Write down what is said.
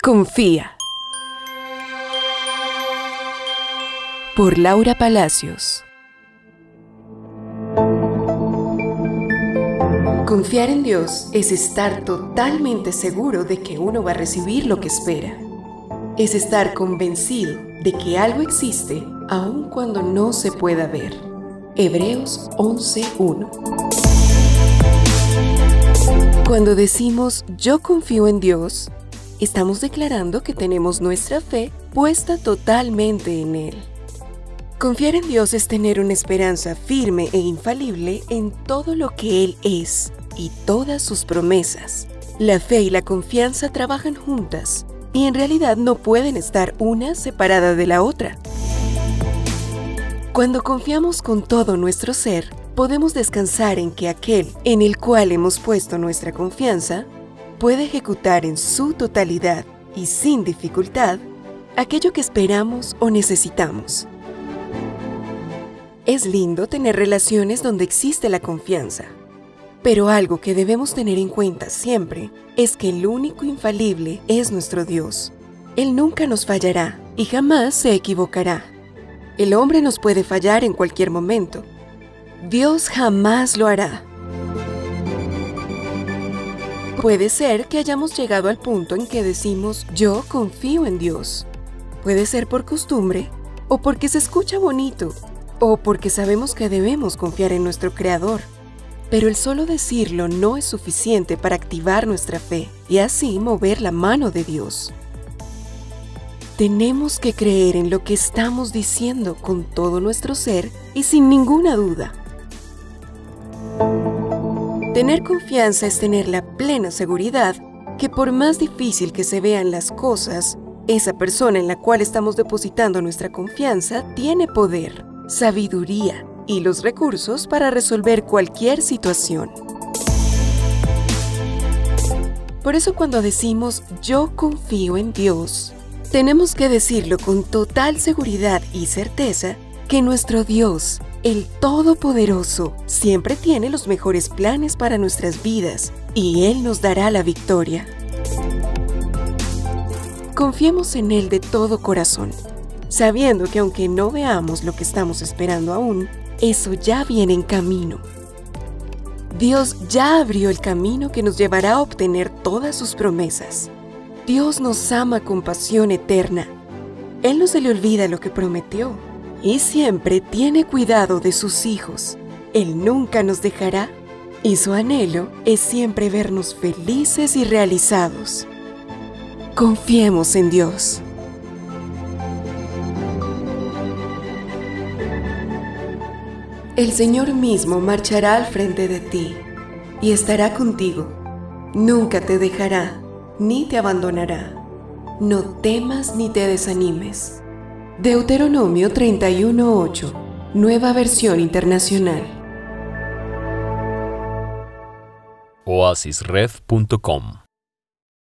Confía. Por Laura Palacios. Confiar en Dios es estar totalmente seguro de que uno va a recibir lo que espera. Es estar convencido de que algo existe aun cuando no se pueda ver. Hebreos 11.1 Cuando decimos yo confío en Dios, estamos declarando que tenemos nuestra fe puesta totalmente en Él. Confiar en Dios es tener una esperanza firme e infalible en todo lo que Él es y todas sus promesas. La fe y la confianza trabajan juntas y en realidad no pueden estar una separada de la otra. Cuando confiamos con todo nuestro ser, podemos descansar en que aquel en el cual hemos puesto nuestra confianza puede ejecutar en su totalidad y sin dificultad aquello que esperamos o necesitamos. Es lindo tener relaciones donde existe la confianza, pero algo que debemos tener en cuenta siempre es que el único infalible es nuestro Dios. Él nunca nos fallará y jamás se equivocará. El hombre nos puede fallar en cualquier momento. Dios jamás lo hará. Puede ser que hayamos llegado al punto en que decimos yo confío en Dios. Puede ser por costumbre, o porque se escucha bonito, o porque sabemos que debemos confiar en nuestro Creador. Pero el solo decirlo no es suficiente para activar nuestra fe y así mover la mano de Dios. Tenemos que creer en lo que estamos diciendo con todo nuestro ser y sin ninguna duda. Tener confianza es tener la plena seguridad que por más difícil que se vean las cosas, esa persona en la cual estamos depositando nuestra confianza tiene poder, sabiduría y los recursos para resolver cualquier situación. Por eso cuando decimos yo confío en Dios, tenemos que decirlo con total seguridad y certeza que nuestro Dios el Todopoderoso siempre tiene los mejores planes para nuestras vidas y Él nos dará la victoria. Confiemos en Él de todo corazón, sabiendo que aunque no veamos lo que estamos esperando aún, eso ya viene en camino. Dios ya abrió el camino que nos llevará a obtener todas sus promesas. Dios nos ama con pasión eterna. Él no se le olvida lo que prometió y siempre tiene cuidado de sus hijos. Él nunca nos dejará y su anhelo es siempre vernos felices y realizados. Confiemos en Dios. El Señor mismo marchará al frente de ti y estará contigo. Nunca te dejará ni te abandonará. No temas ni te desanimes Deuteronomio 31.8, nueva versión internacional. oasisred.com